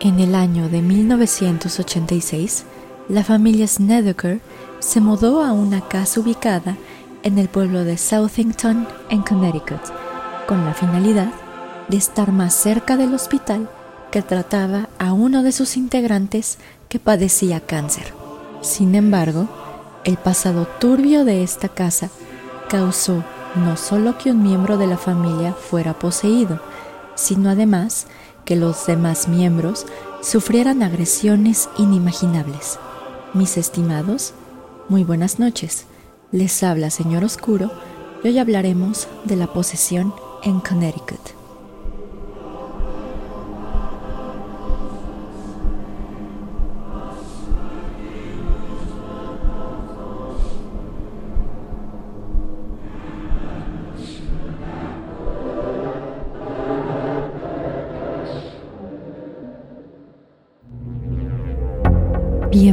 En el año de 1986, la familia Snedeker se mudó a una casa ubicada en el pueblo de Southington, en Connecticut, con la finalidad de estar más cerca del hospital que trataba a uno de sus integrantes que padecía cáncer. Sin embargo, el pasado turbio de esta casa causó no solo que un miembro de la familia fuera poseído, sino además que los demás miembros sufrieran agresiones inimaginables. Mis estimados, muy buenas noches. Les habla Señor Oscuro y hoy hablaremos de la posesión en Connecticut.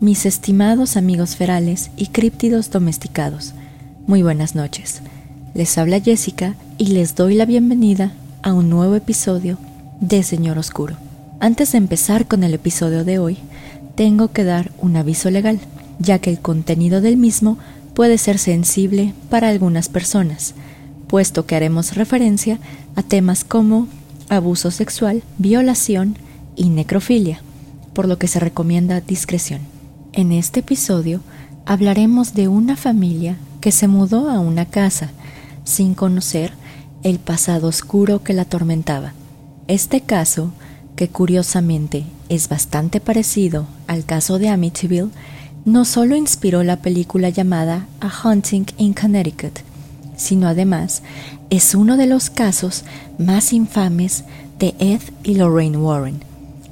Mis estimados amigos ferales y críptidos domesticados, muy buenas noches. Les habla Jessica y les doy la bienvenida a un nuevo episodio de Señor Oscuro. Antes de empezar con el episodio de hoy, tengo que dar un aviso legal, ya que el contenido del mismo puede ser sensible para algunas personas, puesto que haremos referencia a temas como abuso sexual, violación y necrofilia, por lo que se recomienda discreción. En este episodio hablaremos de una familia que se mudó a una casa sin conocer el pasado oscuro que la atormentaba. Este caso, que curiosamente es bastante parecido al caso de Amityville, no solo inspiró la película llamada A Hunting in Connecticut, sino además es uno de los casos más infames de Ed y Lorraine Warren,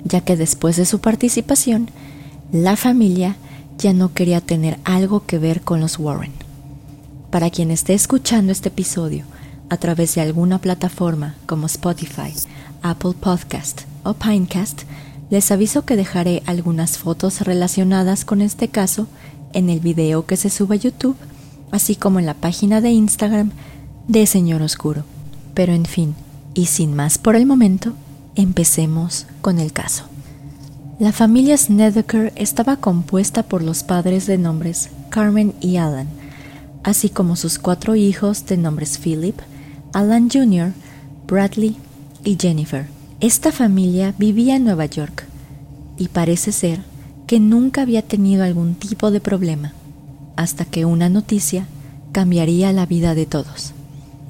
ya que después de su participación, la familia ya no quería tener algo que ver con los Warren. Para quien esté escuchando este episodio a través de alguna plataforma como Spotify, Apple Podcast o Pinecast, les aviso que dejaré algunas fotos relacionadas con este caso en el video que se sube a YouTube, así como en la página de Instagram de Señor Oscuro. Pero en fin, y sin más por el momento, empecemos con el caso. La familia Snedeker estaba compuesta por los padres de nombres Carmen y Alan, así como sus cuatro hijos de nombres Philip, Alan Jr., Bradley y Jennifer. Esta familia vivía en Nueva York y parece ser que nunca había tenido algún tipo de problema, hasta que una noticia cambiaría la vida de todos.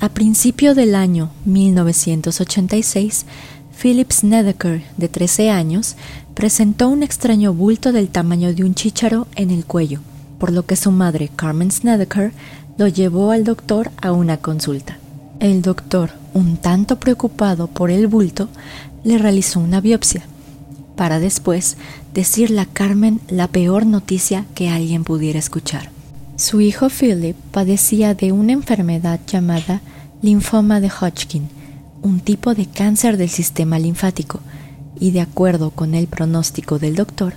A principio del año 1986, Philip Snedeker, de 13 años, presentó un extraño bulto del tamaño de un chícharo en el cuello, por lo que su madre, Carmen Snedeker, lo llevó al doctor a una consulta. El doctor, un tanto preocupado por el bulto, le realizó una biopsia, para después decirle a Carmen la peor noticia que alguien pudiera escuchar. Su hijo Philip padecía de una enfermedad llamada linfoma de Hodgkin, un tipo de cáncer del sistema linfático, y de acuerdo con el pronóstico del doctor,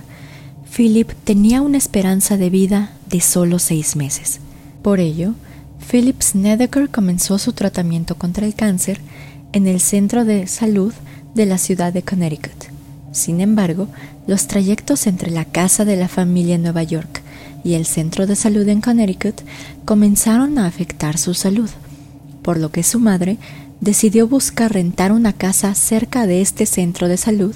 Philip tenía una esperanza de vida de solo seis meses. Por ello, Philip Snedeker comenzó su tratamiento contra el cáncer en el centro de salud de la ciudad de Connecticut. Sin embargo, los trayectos entre la casa de la familia en Nueva York y el centro de salud en Connecticut comenzaron a afectar su salud, por lo que su madre decidió buscar rentar una casa cerca de este centro de salud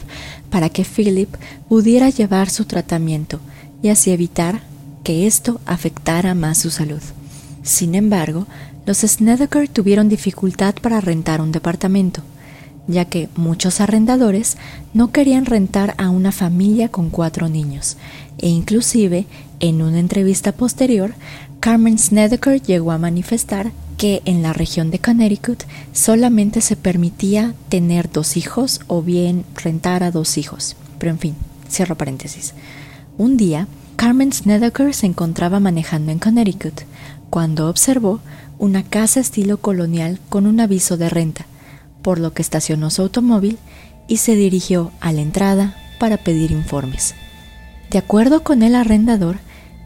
para que Philip pudiera llevar su tratamiento y así evitar que esto afectara más su salud. Sin embargo, los Snedeker tuvieron dificultad para rentar un departamento, ya que muchos arrendadores no querían rentar a una familia con cuatro niños, e inclusive en una entrevista posterior, Carmen Snedeker llegó a manifestar que en la región de Connecticut solamente se permitía tener dos hijos o bien rentar a dos hijos. Pero en fin, cierro paréntesis. Un día, Carmen Snedeker se encontraba manejando en Connecticut cuando observó una casa estilo colonial con un aviso de renta, por lo que estacionó su automóvil y se dirigió a la entrada para pedir informes. De acuerdo con el arrendador,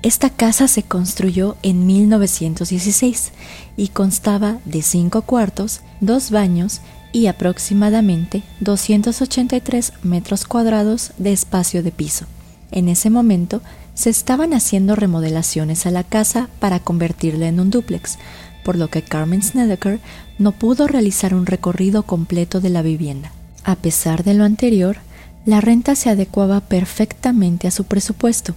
esta casa se construyó en 1916 y constaba de cinco cuartos, dos baños y aproximadamente 283 metros cuadrados de espacio de piso. En ese momento se estaban haciendo remodelaciones a la casa para convertirla en un dúplex, por lo que Carmen Snedeker no pudo realizar un recorrido completo de la vivienda. A pesar de lo anterior, la renta se adecuaba perfectamente a su presupuesto,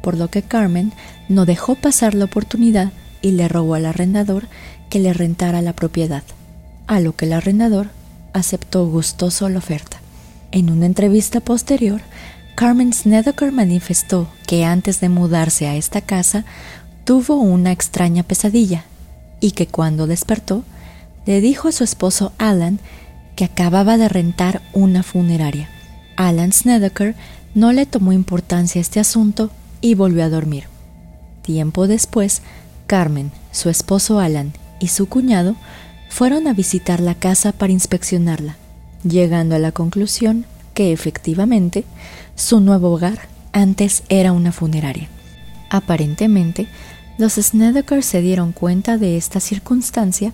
por lo que Carmen no dejó pasar la oportunidad y le rogó al arrendador que le rentara la propiedad, a lo que el arrendador aceptó gustoso la oferta. En una entrevista posterior, Carmen Snedeker manifestó que antes de mudarse a esta casa tuvo una extraña pesadilla y que cuando despertó le dijo a su esposo Alan que acababa de rentar una funeraria. Alan Snedeker no le tomó importancia a este asunto y volvió a dormir. Tiempo después, Carmen, su esposo Alan y su cuñado fueron a visitar la casa para inspeccionarla, llegando a la conclusión que efectivamente su nuevo hogar antes era una funeraria. Aparentemente, los Snedeker se dieron cuenta de esta circunstancia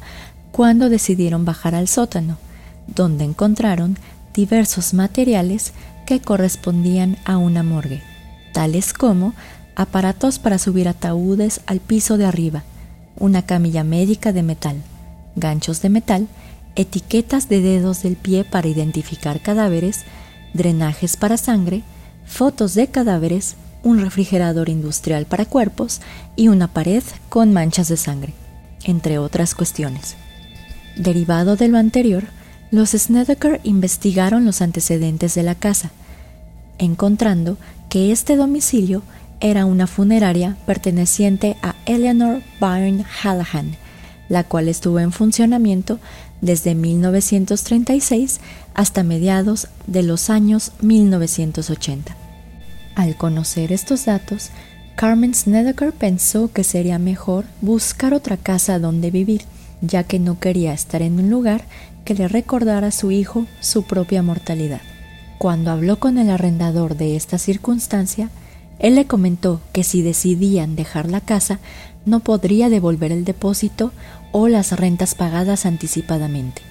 cuando decidieron bajar al sótano, donde encontraron diversos materiales que correspondían a una morgue tales como aparatos para subir ataúdes al piso de arriba, una camilla médica de metal, ganchos de metal, etiquetas de dedos del pie para identificar cadáveres, drenajes para sangre, fotos de cadáveres, un refrigerador industrial para cuerpos y una pared con manchas de sangre, entre otras cuestiones. Derivado de lo anterior, los Snedeker investigaron los antecedentes de la casa, encontrando que este domicilio era una funeraria perteneciente a Eleanor Byrne Hallahan, la cual estuvo en funcionamiento desde 1936 hasta mediados de los años 1980. Al conocer estos datos, Carmen Snedeker pensó que sería mejor buscar otra casa donde vivir, ya que no quería estar en un lugar que le recordara a su hijo su propia mortalidad. Cuando habló con el arrendador de esta circunstancia, él le comentó que si decidían dejar la casa, no podría devolver el depósito o las rentas pagadas anticipadamente.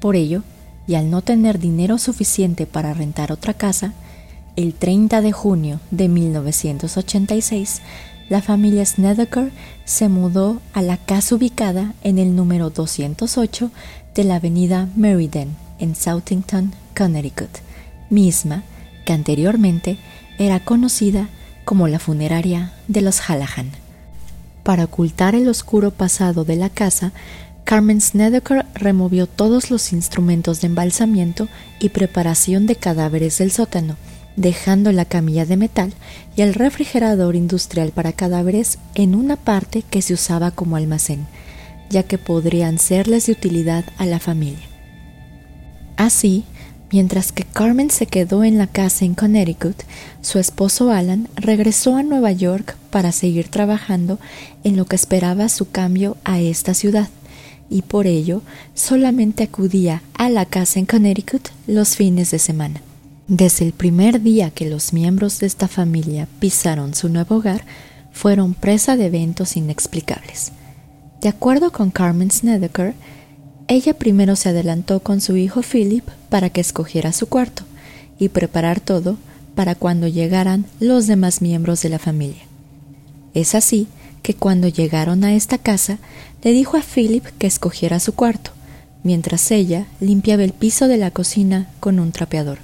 Por ello, y al no tener dinero suficiente para rentar otra casa, el 30 de junio de 1986, la familia Snedeker se mudó a la casa ubicada en el número 208 de la avenida Meriden, en Southington, Connecticut, misma que anteriormente era conocida como la funeraria de los Hallahan. Para ocultar el oscuro pasado de la casa, Carmen Snedeker removió todos los instrumentos de embalsamiento y preparación de cadáveres del sótano, dejando la camilla de metal y el refrigerador industrial para cadáveres en una parte que se usaba como almacén, ya que podrían serles de utilidad a la familia. Así, Mientras que Carmen se quedó en la casa en Connecticut, su esposo Alan regresó a Nueva York para seguir trabajando en lo que esperaba su cambio a esta ciudad, y por ello solamente acudía a la casa en Connecticut los fines de semana. Desde el primer día que los miembros de esta familia pisaron su nuevo hogar, fueron presa de eventos inexplicables. De acuerdo con Carmen Snedeker, ella primero se adelantó con su hijo Philip para que escogiera su cuarto y preparar todo para cuando llegaran los demás miembros de la familia. Es así que cuando llegaron a esta casa le dijo a Philip que escogiera su cuarto, mientras ella limpiaba el piso de la cocina con un trapeador.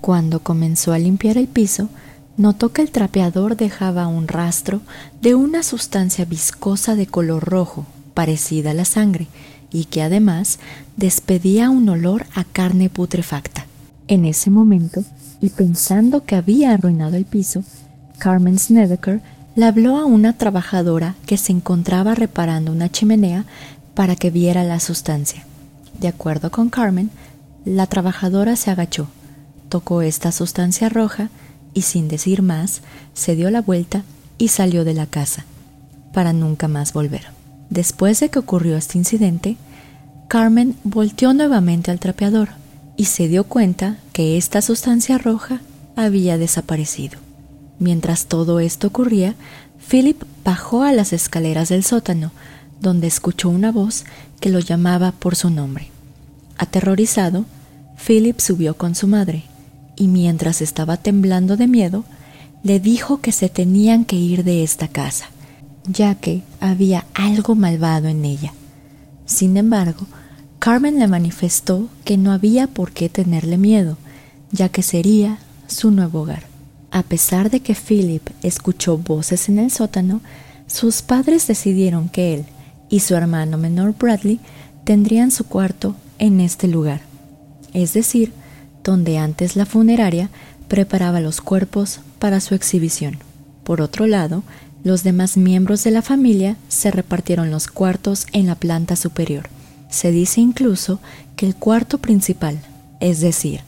Cuando comenzó a limpiar el piso, notó que el trapeador dejaba un rastro de una sustancia viscosa de color rojo, parecida a la sangre, y que además despedía un olor a carne putrefacta. En ese momento, y pensando que había arruinado el piso, Carmen Snedeker le habló a una trabajadora que se encontraba reparando una chimenea para que viera la sustancia. De acuerdo con Carmen, la trabajadora se agachó, tocó esta sustancia roja y sin decir más, se dio la vuelta y salió de la casa, para nunca más volver. Después de que ocurrió este incidente, Carmen volteó nuevamente al trapeador y se dio cuenta que esta sustancia roja había desaparecido. Mientras todo esto ocurría, Philip bajó a las escaleras del sótano, donde escuchó una voz que lo llamaba por su nombre. Aterrorizado, Philip subió con su madre, y mientras estaba temblando de miedo, le dijo que se tenían que ir de esta casa, ya que había algo malvado en ella. Sin embargo, Carmen le manifestó que no había por qué tenerle miedo, ya que sería su nuevo hogar. A pesar de que Philip escuchó voces en el sótano, sus padres decidieron que él y su hermano menor Bradley tendrían su cuarto en este lugar, es decir, donde antes la funeraria preparaba los cuerpos para su exhibición. Por otro lado, los demás miembros de la familia se repartieron los cuartos en la planta superior. Se dice incluso que el cuarto principal, es decir,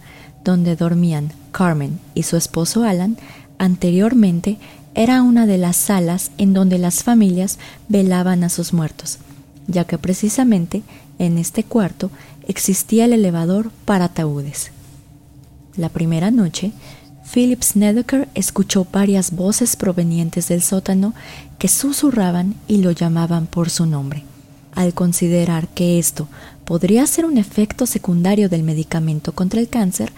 donde dormían Carmen y su esposo Alan, anteriormente era una de las salas en donde las familias velaban a sus muertos, ya que precisamente en este cuarto existía el elevador para ataúdes. La primera noche, Philip Snedeker escuchó varias voces provenientes del sótano que susurraban y lo llamaban por su nombre. Al considerar que esto podría ser un efecto secundario del medicamento contra el cáncer,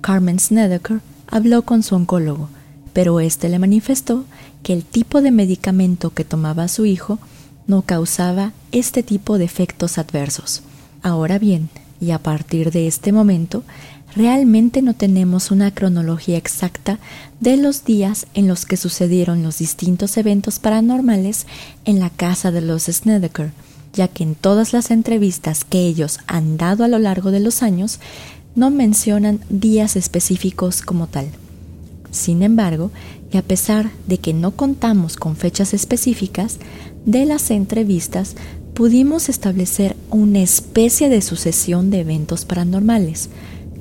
Carmen Snedeker habló con su oncólogo, pero éste le manifestó que el tipo de medicamento que tomaba su hijo no causaba este tipo de efectos adversos. Ahora bien, y a partir de este momento, realmente no tenemos una cronología exacta de los días en los que sucedieron los distintos eventos paranormales en la casa de los Snedeker, ya que en todas las entrevistas que ellos han dado a lo largo de los años no mencionan días específicos como tal. Sin embargo, y a pesar de que no contamos con fechas específicas, de las entrevistas pudimos establecer una especie de sucesión de eventos paranormales,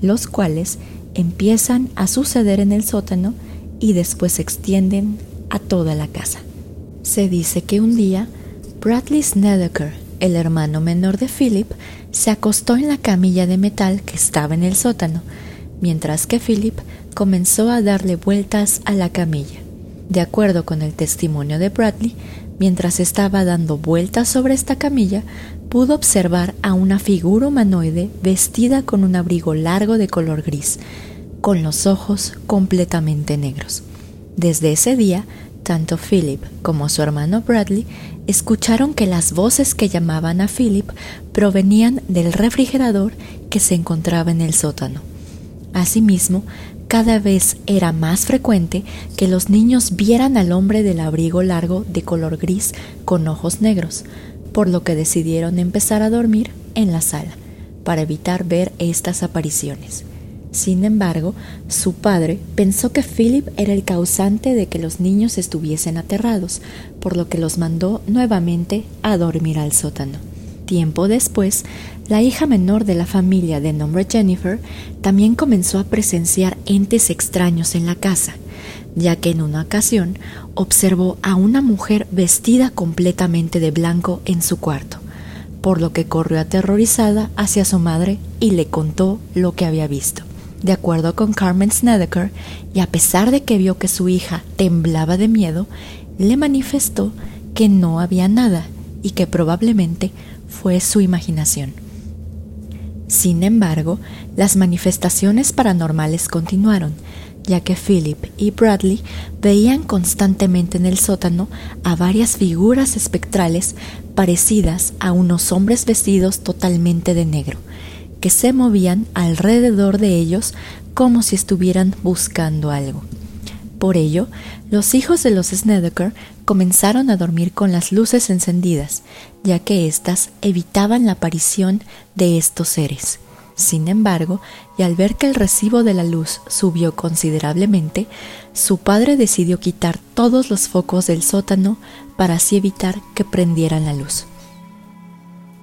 los cuales empiezan a suceder en el sótano y después se extienden a toda la casa. Se dice que un día Bradley Snedeker, el hermano menor de Philip, se acostó en la camilla de metal que estaba en el sótano, mientras que Philip comenzó a darle vueltas a la camilla. De acuerdo con el testimonio de Bradley, mientras estaba dando vueltas sobre esta camilla, pudo observar a una figura humanoide vestida con un abrigo largo de color gris, con los ojos completamente negros. Desde ese día, tanto Philip como su hermano Bradley escucharon que las voces que llamaban a Philip provenían del refrigerador que se encontraba en el sótano. Asimismo, cada vez era más frecuente que los niños vieran al hombre del abrigo largo de color gris con ojos negros, por lo que decidieron empezar a dormir en la sala, para evitar ver estas apariciones. Sin embargo, su padre pensó que Philip era el causante de que los niños estuviesen aterrados, por lo que los mandó nuevamente a dormir al sótano. Tiempo después, la hija menor de la familia de nombre Jennifer también comenzó a presenciar entes extraños en la casa, ya que en una ocasión observó a una mujer vestida completamente de blanco en su cuarto, por lo que corrió aterrorizada hacia su madre y le contó lo que había visto. De acuerdo con Carmen Snedeker, y a pesar de que vio que su hija temblaba de miedo, le manifestó que no había nada y que probablemente fue su imaginación. Sin embargo, las manifestaciones paranormales continuaron, ya que Philip y Bradley veían constantemente en el sótano a varias figuras espectrales parecidas a unos hombres vestidos totalmente de negro, que se movían alrededor de ellos como si estuvieran buscando algo. Por ello, los hijos de los Snedeker comenzaron a dormir con las luces encendidas, ya que éstas evitaban la aparición de estos seres. Sin embargo, y al ver que el recibo de la luz subió considerablemente, su padre decidió quitar todos los focos del sótano para así evitar que prendieran la luz.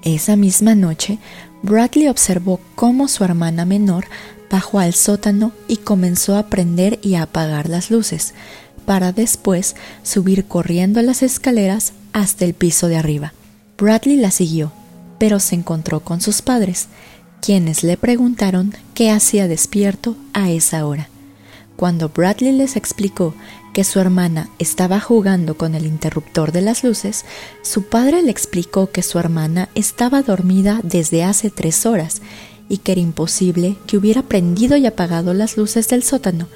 Esa misma noche, Bradley observó cómo su hermana menor bajó al sótano y comenzó a prender y a apagar las luces, para después subir corriendo las escaleras hasta el piso de arriba. Bradley la siguió, pero se encontró con sus padres, quienes le preguntaron qué hacía despierto a esa hora. Cuando Bradley les explicó que su hermana estaba jugando con el interruptor de las luces, su padre le explicó que su hermana estaba dormida desde hace tres horas y que era imposible que hubiera prendido y apagado las luces del sótano,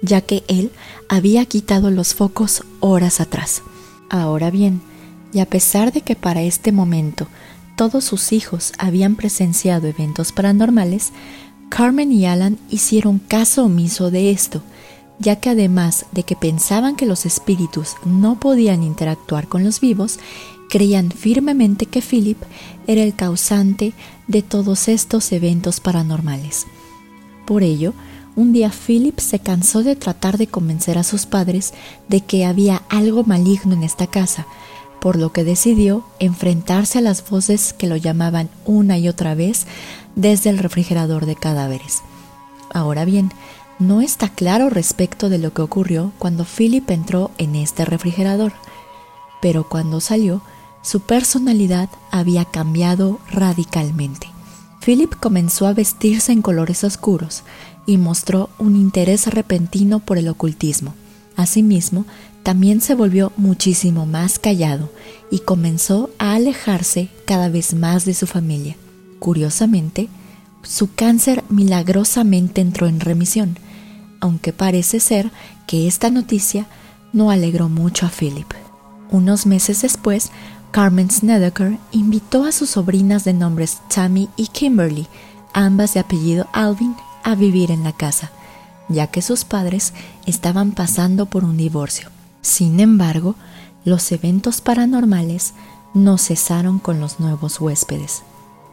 ya que él había quitado los focos horas atrás. Ahora bien, y a pesar de que para este momento todos sus hijos habían presenciado eventos paranormales, Carmen y Alan hicieron caso omiso de esto, ya que además de que pensaban que los espíritus no podían interactuar con los vivos, creían firmemente que Philip era el causante de todos estos eventos paranormales. Por ello, un día Philip se cansó de tratar de convencer a sus padres de que había algo maligno en esta casa, por lo que decidió enfrentarse a las voces que lo llamaban una y otra vez desde el refrigerador de cadáveres. Ahora bien, no está claro respecto de lo que ocurrió cuando Philip entró en este refrigerador, pero cuando salió, su personalidad había cambiado radicalmente. Philip comenzó a vestirse en colores oscuros y mostró un interés repentino por el ocultismo. Asimismo, también se volvió muchísimo más callado y comenzó a alejarse cada vez más de su familia. Curiosamente, su cáncer milagrosamente entró en remisión, aunque parece ser que esta noticia no alegró mucho a Philip. Unos meses después, Carmen Snedeker invitó a sus sobrinas de nombres Tammy y Kimberly, ambas de apellido Alvin, a vivir en la casa, ya que sus padres estaban pasando por un divorcio. Sin embargo, los eventos paranormales no cesaron con los nuevos huéspedes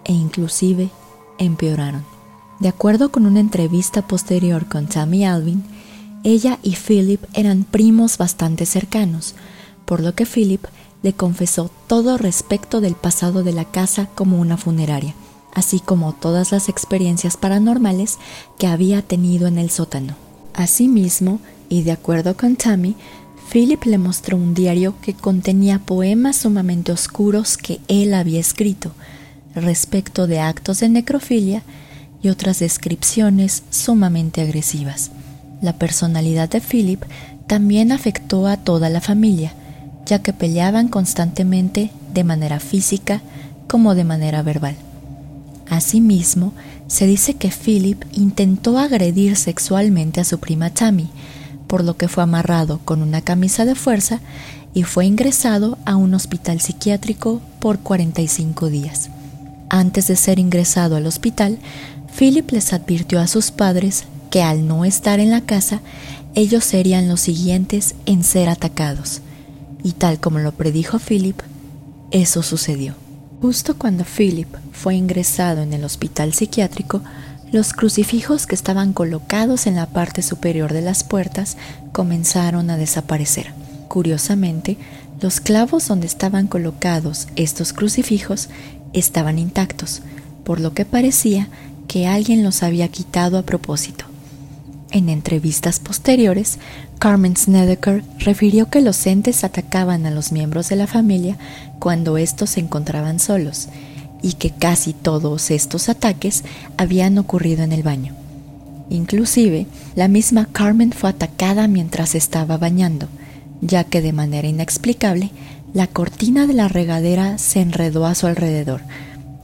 e inclusive empeoraron. De acuerdo con una entrevista posterior con Tammy Alvin, ella y Philip eran primos bastante cercanos, por lo que Philip le confesó todo respecto del pasado de la casa como una funeraria, así como todas las experiencias paranormales que había tenido en el sótano. Asimismo, y de acuerdo con Tammy, Philip le mostró un diario que contenía poemas sumamente oscuros que él había escrito respecto de actos de necrofilia y otras descripciones sumamente agresivas. La personalidad de Philip también afectó a toda la familia, ya que peleaban constantemente de manera física como de manera verbal. Asimismo, se dice que Philip intentó agredir sexualmente a su prima Tammy, por lo que fue amarrado con una camisa de fuerza y fue ingresado a un hospital psiquiátrico por 45 días. Antes de ser ingresado al hospital, Philip les advirtió a sus padres que al no estar en la casa, ellos serían los siguientes en ser atacados y tal como lo predijo Philip, eso sucedió. Justo cuando Philip fue ingresado en el hospital psiquiátrico, los crucifijos que estaban colocados en la parte superior de las puertas comenzaron a desaparecer. Curiosamente, los clavos donde estaban colocados estos crucifijos estaban intactos, por lo que parecía que alguien los había quitado a propósito. En entrevistas posteriores, Carmen Snedeker refirió que los entes atacaban a los miembros de la familia cuando estos se encontraban solos y que casi todos estos ataques habían ocurrido en el baño. Inclusive, la misma Carmen fue atacada mientras estaba bañando, ya que de manera inexplicable la cortina de la regadera se enredó a su alrededor,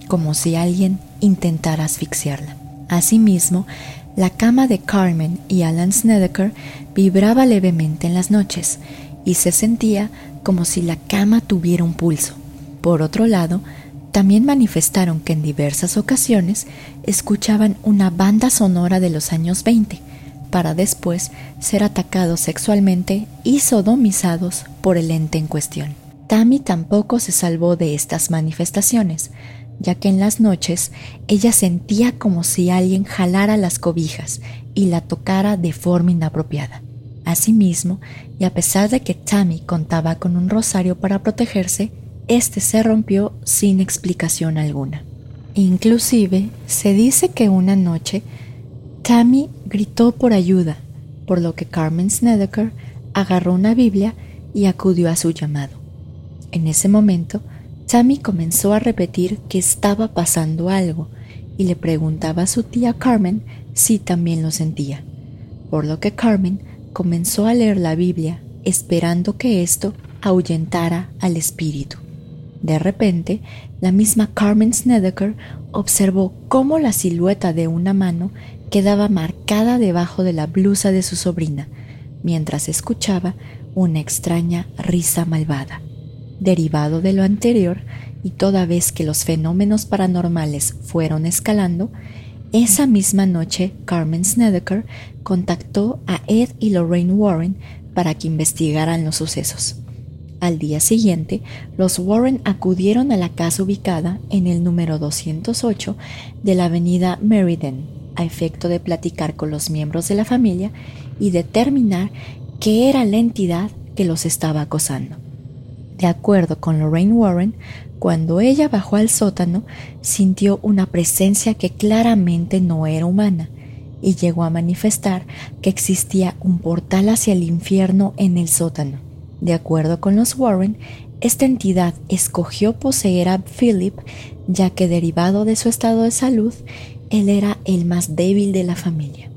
como si alguien intentara asfixiarla. Asimismo, la cama de Carmen y Alan Snedeker vibraba levemente en las noches y se sentía como si la cama tuviera un pulso. Por otro lado, también manifestaron que en diversas ocasiones escuchaban una banda sonora de los años 20, para después ser atacados sexualmente y sodomizados por el ente en cuestión. Tammy tampoco se salvó de estas manifestaciones, ya que en las noches ella sentía como si alguien jalara las cobijas y la tocara de forma inapropiada. Asimismo, y a pesar de que Tammy contaba con un rosario para protegerse, este se rompió sin explicación alguna. Inclusive, se dice que una noche Tammy gritó por ayuda, por lo que Carmen Snedeker agarró una Biblia y acudió a su llamado. En ese momento, Tammy comenzó a repetir que estaba pasando algo y le preguntaba a su tía Carmen si también lo sentía, por lo que Carmen comenzó a leer la Biblia esperando que esto ahuyentara al espíritu. De repente, la misma Carmen Snedeker observó cómo la silueta de una mano quedaba marcada debajo de la blusa de su sobrina, mientras escuchaba una extraña risa malvada. Derivado de lo anterior, y toda vez que los fenómenos paranormales fueron escalando, esa misma noche Carmen Snedeker contactó a Ed y Lorraine Warren para que investigaran los sucesos. Al día siguiente, los Warren acudieron a la casa ubicada en el número 208 de la avenida Meriden, a efecto de platicar con los miembros de la familia y determinar qué era la entidad que los estaba acosando. De acuerdo con Lorraine Warren, cuando ella bajó al sótano, sintió una presencia que claramente no era humana y llegó a manifestar que existía un portal hacia el infierno en el sótano. De acuerdo con los Warren, esta entidad escogió poseer a Philip ya que derivado de su estado de salud, él era el más débil de la familia.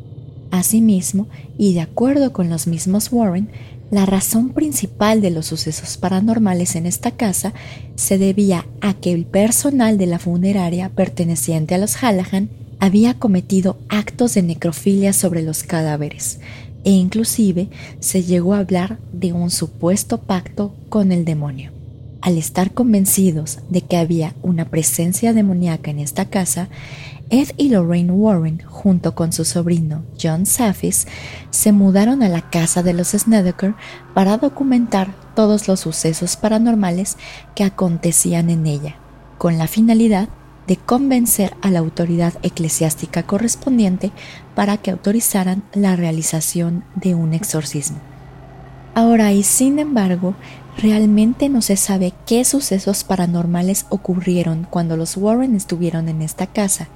Asimismo, y de acuerdo con los mismos Warren, la razón principal de los sucesos paranormales en esta casa se debía a que el personal de la funeraria perteneciente a los Hallahan había cometido actos de necrofilia sobre los cadáveres e inclusive se llegó a hablar de un supuesto pacto con el demonio. Al estar convencidos de que había una presencia demoníaca en esta casa, Ed y Lorraine Warren, junto con su sobrino John Safis, se mudaron a la casa de los Snedeker para documentar todos los sucesos paranormales que acontecían en ella, con la finalidad de convencer a la autoridad eclesiástica correspondiente para que autorizaran la realización de un exorcismo. Ahora y sin embargo, realmente no se sabe qué sucesos paranormales ocurrieron cuando los Warren estuvieron en esta casa,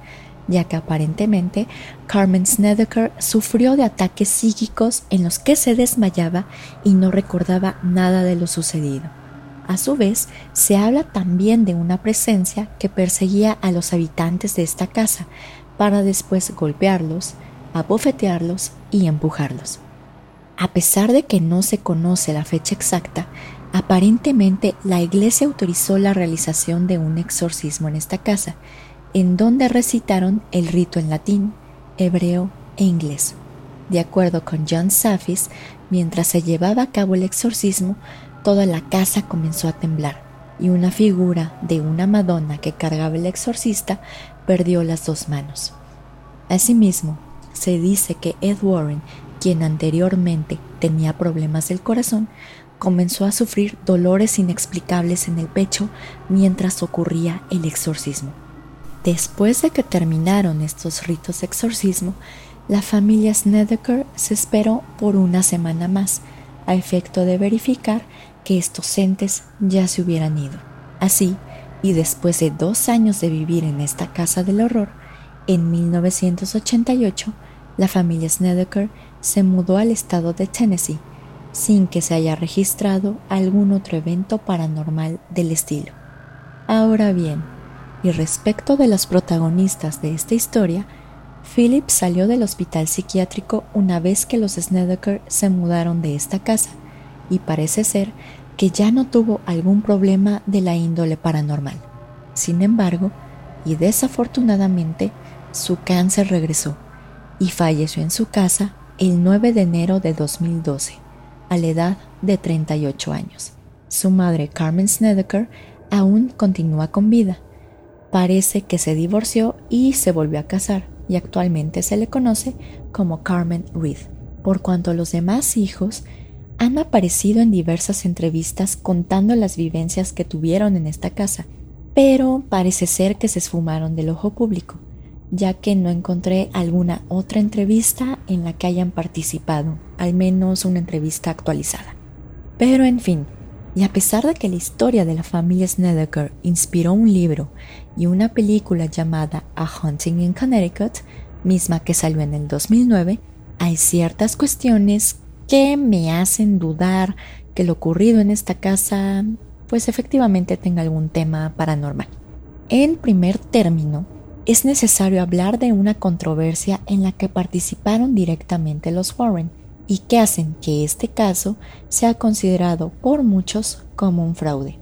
ya que aparentemente Carmen Snedeker sufrió de ataques psíquicos en los que se desmayaba y no recordaba nada de lo sucedido. A su vez, se habla también de una presencia que perseguía a los habitantes de esta casa para después golpearlos, abofetearlos y empujarlos. A pesar de que no se conoce la fecha exacta, aparentemente la iglesia autorizó la realización de un exorcismo en esta casa, en donde recitaron el rito en latín, hebreo e inglés. De acuerdo con John Safis, mientras se llevaba a cabo el exorcismo, toda la casa comenzó a temblar y una figura de una Madonna que cargaba el exorcista perdió las dos manos. Asimismo, se dice que Ed Warren, quien anteriormente tenía problemas del corazón, comenzó a sufrir dolores inexplicables en el pecho mientras ocurría el exorcismo. Después de que terminaron estos ritos de exorcismo, la familia Snedeker se esperó por una semana más, a efecto de verificar que estos entes ya se hubieran ido. Así, y después de dos años de vivir en esta casa del horror, en 1988, la familia Snedeker se mudó al estado de Tennessee, sin que se haya registrado algún otro evento paranormal del estilo. Ahora bien, y respecto de los protagonistas de esta historia, Philip salió del hospital psiquiátrico una vez que los Snedeker se mudaron de esta casa, y parece ser que ya no tuvo algún problema de la índole paranormal. Sin embargo, y desafortunadamente, su cáncer regresó y falleció en su casa el 9 de enero de 2012, a la edad de 38 años. Su madre, Carmen Snedeker, aún continúa con vida. Parece que se divorció y se volvió a casar, y actualmente se le conoce como Carmen Reed, por cuanto los demás hijos han aparecido en diversas entrevistas contando las vivencias que tuvieron en esta casa, pero parece ser que se esfumaron del ojo público, ya que no encontré alguna otra entrevista en la que hayan participado, al menos una entrevista actualizada. Pero en fin, y a pesar de que la historia de la familia Snedeker inspiró un libro y una película llamada A Hunting in Connecticut, misma que salió en el 2009, hay ciertas cuestiones que me hacen dudar que lo ocurrido en esta casa pues efectivamente tenga algún tema paranormal. En primer término, es necesario hablar de una controversia en la que participaron directamente los Warren, y que hacen que este caso sea considerado por muchos como un fraude.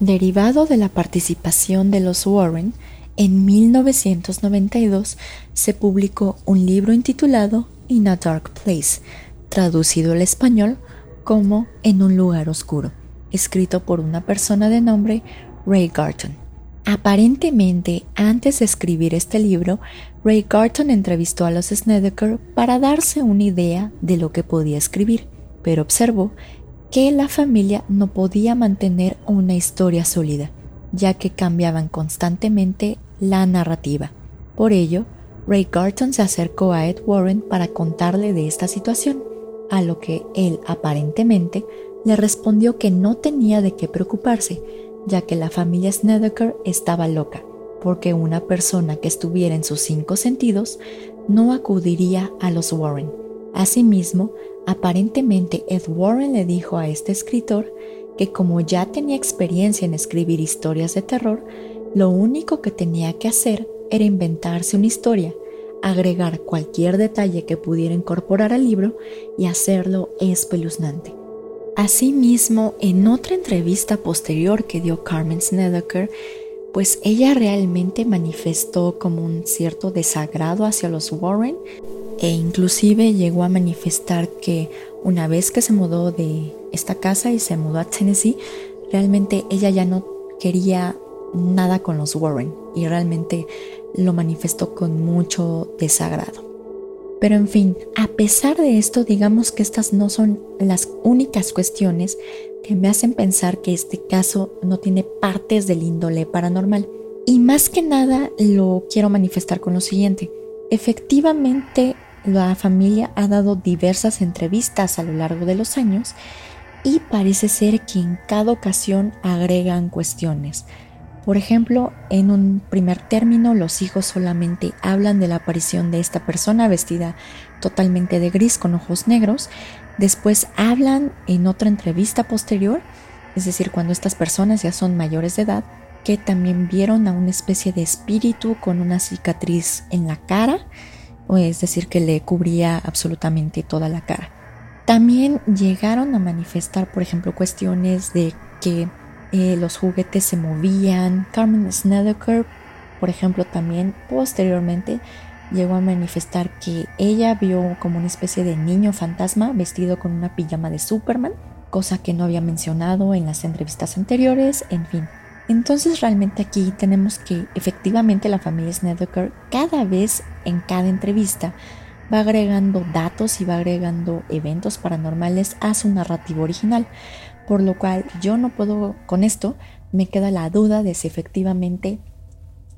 Derivado de la participación de los Warren, en 1992 se publicó un libro intitulado In a Dark Place, traducido al español como En un lugar oscuro, escrito por una persona de nombre Ray Garton. Aparentemente, antes de escribir este libro, Ray Garton entrevistó a los Snedeker para darse una idea de lo que podía escribir, pero observó que la familia no podía mantener una historia sólida, ya que cambiaban constantemente la narrativa. Por ello, Ray Garton se acercó a Ed Warren para contarle de esta situación, a lo que él aparentemente le respondió que no tenía de qué preocuparse, ya que la familia Snedeker estaba loca, porque una persona que estuviera en sus cinco sentidos no acudiría a los Warren. Asimismo, aparentemente Ed Warren le dijo a este escritor que como ya tenía experiencia en escribir historias de terror, lo único que tenía que hacer era inventarse una historia, agregar cualquier detalle que pudiera incorporar al libro y hacerlo espeluznante. Asimismo, en otra entrevista posterior que dio Carmen Snedeker, pues ella realmente manifestó como un cierto desagrado hacia los Warren e inclusive llegó a manifestar que una vez que se mudó de esta casa y se mudó a Tennessee, realmente ella ya no quería nada con los Warren y realmente lo manifestó con mucho desagrado. Pero en fin, a pesar de esto, digamos que estas no son las únicas cuestiones que me hacen pensar que este caso no tiene partes del índole paranormal. Y más que nada lo quiero manifestar con lo siguiente. Efectivamente, la familia ha dado diversas entrevistas a lo largo de los años y parece ser que en cada ocasión agregan cuestiones. Por ejemplo, en un primer término, los hijos solamente hablan de la aparición de esta persona vestida totalmente de gris con ojos negros. Después hablan en otra entrevista posterior, es decir, cuando estas personas ya son mayores de edad, que también vieron a una especie de espíritu con una cicatriz en la cara, es decir, que le cubría absolutamente toda la cara. También llegaron a manifestar, por ejemplo, cuestiones de que eh, los juguetes se movían. Carmen Snedeker, por ejemplo, también posteriormente llegó a manifestar que ella vio como una especie de niño fantasma vestido con una pijama de Superman, cosa que no había mencionado en las entrevistas anteriores, en fin. Entonces realmente aquí tenemos que efectivamente la familia Snedeker cada vez en cada entrevista va agregando datos y va agregando eventos paranormales a su narrativo original por lo cual yo no puedo, con esto me queda la duda de si efectivamente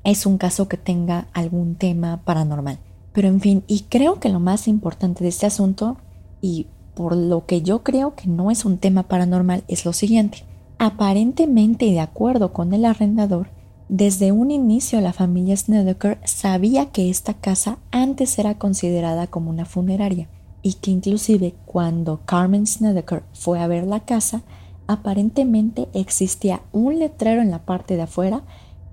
es un caso que tenga algún tema paranormal. Pero en fin, y creo que lo más importante de este asunto, y por lo que yo creo que no es un tema paranormal, es lo siguiente. Aparentemente y de acuerdo con el arrendador, desde un inicio la familia Snedeker sabía que esta casa antes era considerada como una funeraria y que inclusive cuando Carmen Snedeker fue a ver la casa, aparentemente existía un letrero en la parte de afuera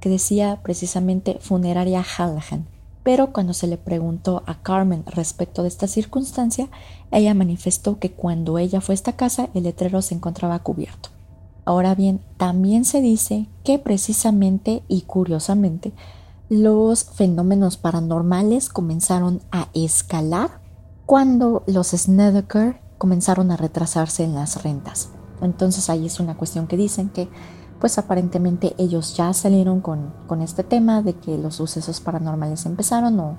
que decía precisamente funeraria Hallahan. Pero cuando se le preguntó a Carmen respecto de esta circunstancia, ella manifestó que cuando ella fue a esta casa el letrero se encontraba cubierto. Ahora bien, también se dice que precisamente y curiosamente los fenómenos paranormales comenzaron a escalar cuando los Snedeker comenzaron a retrasarse en las rentas. Entonces ahí es una cuestión que dicen que pues aparentemente ellos ya salieron con, con este tema de que los sucesos paranormales empezaron o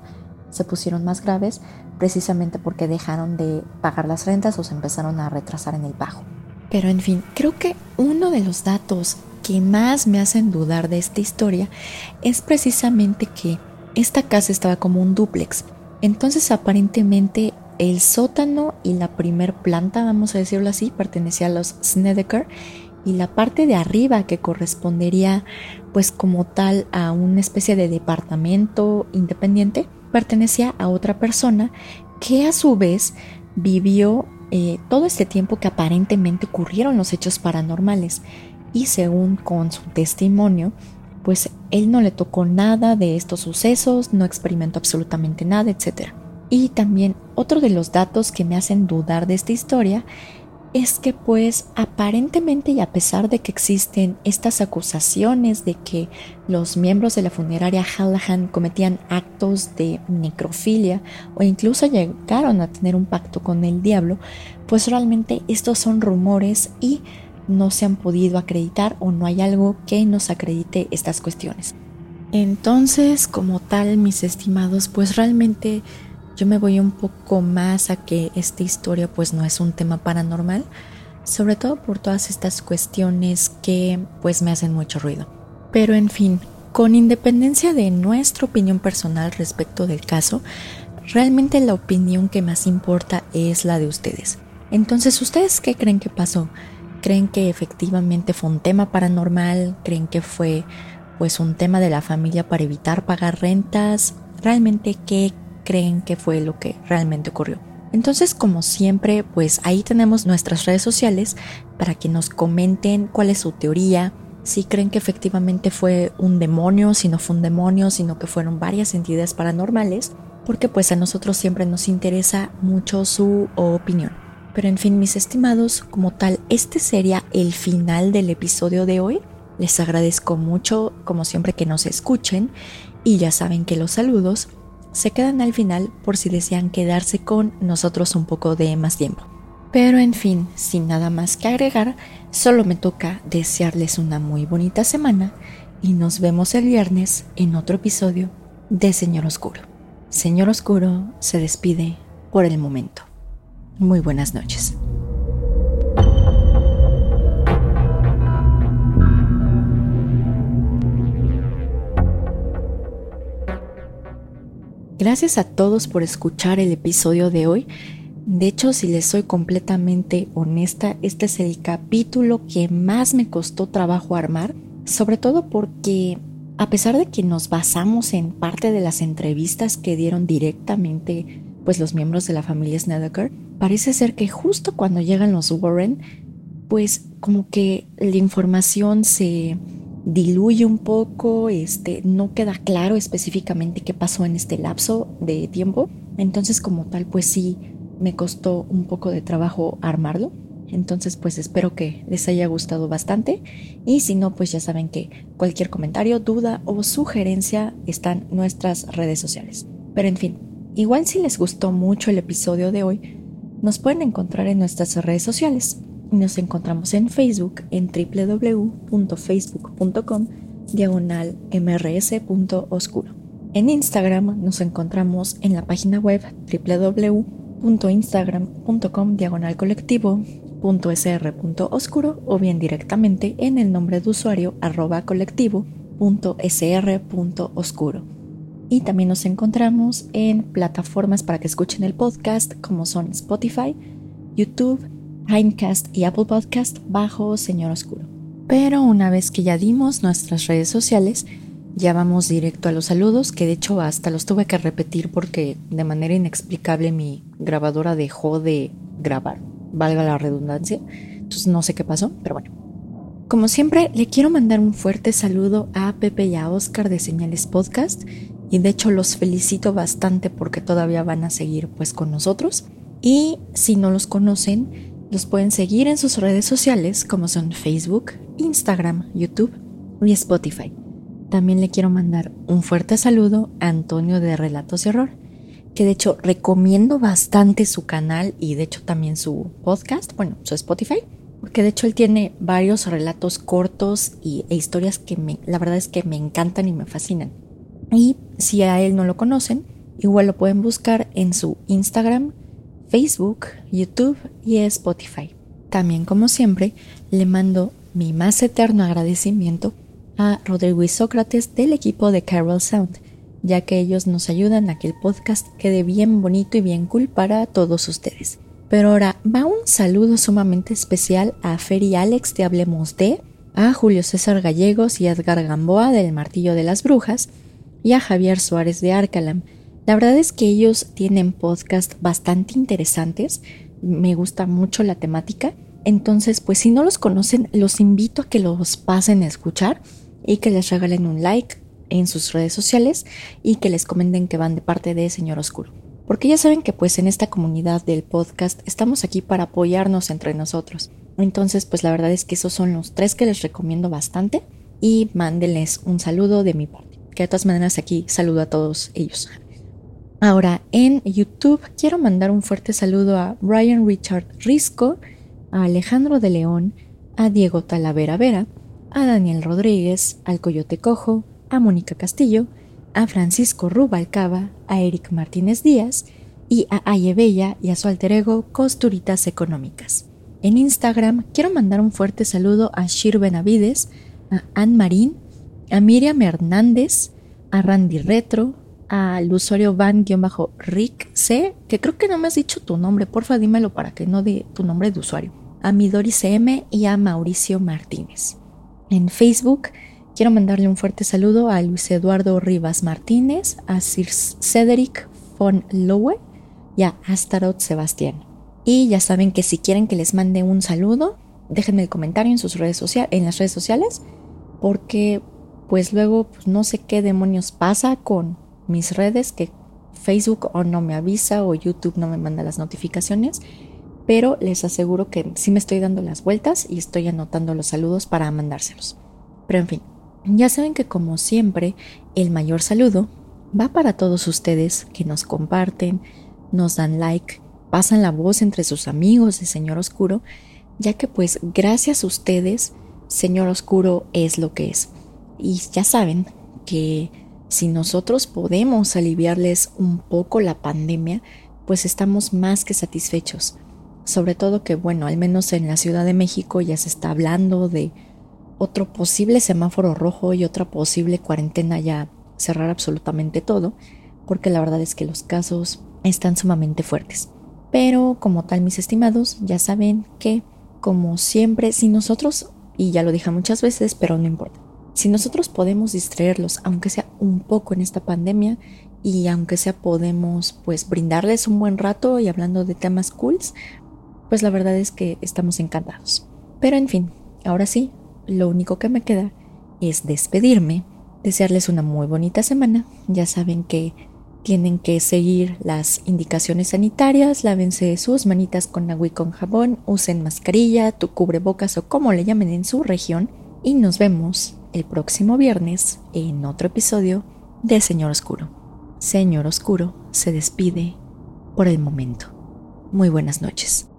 se pusieron más graves precisamente porque dejaron de pagar las rentas o se empezaron a retrasar en el pago. Pero en fin, creo que uno de los datos que más me hacen dudar de esta historia es precisamente que esta casa estaba como un dúplex. Entonces aparentemente el sótano y la primer planta, vamos a decirlo así, pertenecía a los Snedeker y la parte de arriba que correspondería pues como tal a una especie de departamento independiente pertenecía a otra persona que a su vez vivió eh, todo este tiempo que aparentemente ocurrieron los hechos paranormales y según con su testimonio pues él no le tocó nada de estos sucesos, no experimentó absolutamente nada, etc. Y también otro de los datos que me hacen dudar de esta historia es que pues aparentemente y a pesar de que existen estas acusaciones de que los miembros de la funeraria Hallahan cometían actos de necrofilia o incluso llegaron a tener un pacto con el diablo, pues realmente estos son rumores y no se han podido acreditar o no hay algo que nos acredite estas cuestiones. Entonces, como tal, mis estimados, pues realmente yo me voy un poco más a que esta historia pues no es un tema paranormal, sobre todo por todas estas cuestiones que pues me hacen mucho ruido. Pero en fin, con independencia de nuestra opinión personal respecto del caso, realmente la opinión que más importa es la de ustedes. Entonces, ¿ustedes qué creen que pasó? ¿Creen que efectivamente fue un tema paranormal? ¿Creen que fue pues un tema de la familia para evitar pagar rentas? ¿Realmente qué creen que fue lo que realmente ocurrió. Entonces, como siempre, pues ahí tenemos nuestras redes sociales para que nos comenten cuál es su teoría, si creen que efectivamente fue un demonio, si no fue un demonio, sino que fueron varias entidades paranormales, porque pues a nosotros siempre nos interesa mucho su opinión. Pero en fin, mis estimados, como tal, este sería el final del episodio de hoy. Les agradezco mucho, como siempre, que nos escuchen y ya saben que los saludos se quedan al final por si desean quedarse con nosotros un poco de más tiempo. Pero en fin, sin nada más que agregar, solo me toca desearles una muy bonita semana y nos vemos el viernes en otro episodio de Señor Oscuro. Señor Oscuro se despide por el momento. Muy buenas noches. Gracias a todos por escuchar el episodio de hoy. De hecho, si les soy completamente honesta, este es el capítulo que más me costó trabajo armar, sobre todo porque a pesar de que nos basamos en parte de las entrevistas que dieron directamente pues los miembros de la familia Snedeker, parece ser que justo cuando llegan los Warren, pues como que la información se diluye un poco, este, no queda claro específicamente qué pasó en este lapso de tiempo. Entonces, como tal, pues sí, me costó un poco de trabajo armarlo. Entonces, pues espero que les haya gustado bastante. Y si no, pues ya saben que cualquier comentario, duda o sugerencia están nuestras redes sociales. Pero en fin, igual si les gustó mucho el episodio de hoy, nos pueden encontrar en nuestras redes sociales. Nos encontramos en Facebook en www.facebook.com diagonal mrs.oscuro. En Instagram nos encontramos en la página web www.instagram.com diagonal colectivo.sr.oscuro o bien directamente en el nombre de usuario arroba colectivo.sr.oscuro. Y también nos encontramos en plataformas para que escuchen el podcast como son Spotify, YouTube, Pinecast y Apple Podcast bajo Señor Oscuro. Pero una vez que ya dimos nuestras redes sociales, ya vamos directo a los saludos, que de hecho hasta los tuve que repetir porque de manera inexplicable mi grabadora dejó de grabar, valga la redundancia. Entonces no sé qué pasó, pero bueno. Como siempre, le quiero mandar un fuerte saludo a Pepe y a Oscar de Señales Podcast y de hecho los felicito bastante porque todavía van a seguir pues con nosotros. Y si no los conocen, los pueden seguir en sus redes sociales como son Facebook, Instagram, YouTube y Spotify. También le quiero mandar un fuerte saludo a Antonio de Relatos de Horror, que de hecho recomiendo bastante su canal y de hecho también su podcast, bueno, su Spotify, porque de hecho él tiene varios relatos cortos y, e historias que me, la verdad es que me encantan y me fascinan. Y si a él no lo conocen, Igual lo pueden buscar en su Instagram, Facebook, YouTube y Spotify. También, como siempre, le mando mi más eterno agradecimiento a Rodrigo y Sócrates del equipo de Carol Sound, ya que ellos nos ayudan a que el podcast quede bien bonito y bien cool para todos ustedes. Pero ahora va un saludo sumamente especial a Fer y Alex de Hablemos de, a Julio César Gallegos y Edgar Gamboa del Martillo de las Brujas, y a Javier Suárez de Arcalam. La verdad es que ellos tienen podcasts bastante interesantes, me gusta mucho la temática, entonces pues si no los conocen los invito a que los pasen a escuchar y que les regalen un like en sus redes sociales y que les comenten que van de parte de Señor Oscuro. Porque ya saben que pues en esta comunidad del podcast estamos aquí para apoyarnos entre nosotros. Entonces pues la verdad es que esos son los tres que les recomiendo bastante y mándenles un saludo de mi parte. Que de todas maneras aquí saludo a todos ellos. Ahora en YouTube quiero mandar un fuerte saludo a Brian Richard Risco, a Alejandro de León, a Diego Talavera Vera, a Daniel Rodríguez, al Coyote Cojo, a Mónica Castillo, a Francisco Rubalcaba, a Eric Martínez Díaz y a Aye Bella y a su alter ego Costuritas Económicas. En Instagram quiero mandar un fuerte saludo a Shir Benavides, a Anne Marín, a Miriam Hernández, a Randy Retro, al usuario van-rick C, que creo que no me has dicho tu nombre, porfa dímelo para que no dé tu nombre de usuario, a Midori CM y a Mauricio Martínez. En Facebook quiero mandarle un fuerte saludo a Luis Eduardo Rivas Martínez, a Sir Cedric von Lowe y a Astaroth Sebastián. Y ya saben que si quieren que les mande un saludo, déjenme el comentario en sus redes sociales, en las redes sociales, porque pues luego pues, no sé qué demonios pasa con mis redes que Facebook o no me avisa o YouTube no me manda las notificaciones pero les aseguro que sí me estoy dando las vueltas y estoy anotando los saludos para mandárselos. Pero en fin, ya saben que como siempre, el mayor saludo va para todos ustedes que nos comparten, nos dan like, pasan la voz entre sus amigos de Señor Oscuro, ya que pues gracias a ustedes, Señor Oscuro es lo que es. Y ya saben que si nosotros podemos aliviarles un poco la pandemia, pues estamos más que satisfechos sobre todo que, bueno, al menos en la Ciudad de México ya se está hablando de otro posible semáforo rojo y otra posible cuarentena ya cerrar absolutamente todo, porque la verdad es que los casos están sumamente fuertes. Pero como tal, mis estimados, ya saben que, como siempre, si nosotros, y ya lo dije muchas veces, pero no importa, si nosotros podemos distraerlos, aunque sea un poco en esta pandemia, y aunque sea podemos pues brindarles un buen rato y hablando de temas cools, pues la verdad es que estamos encantados. Pero en fin, ahora sí, lo único que me queda es despedirme, desearles una muy bonita semana. Ya saben que tienen que seguir las indicaciones sanitarias, lávense sus manitas con agua y con jabón, usen mascarilla, tu cubrebocas o como le llamen en su región y nos vemos el próximo viernes en otro episodio de Señor Oscuro. Señor Oscuro se despide por el momento. Muy buenas noches.